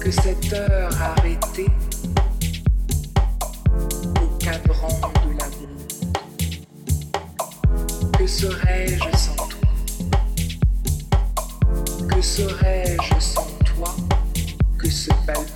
Que cette heure arrêtée au cadran de la Que serais-je sans toi? Que serais-je sans toi? Que ce balbutiement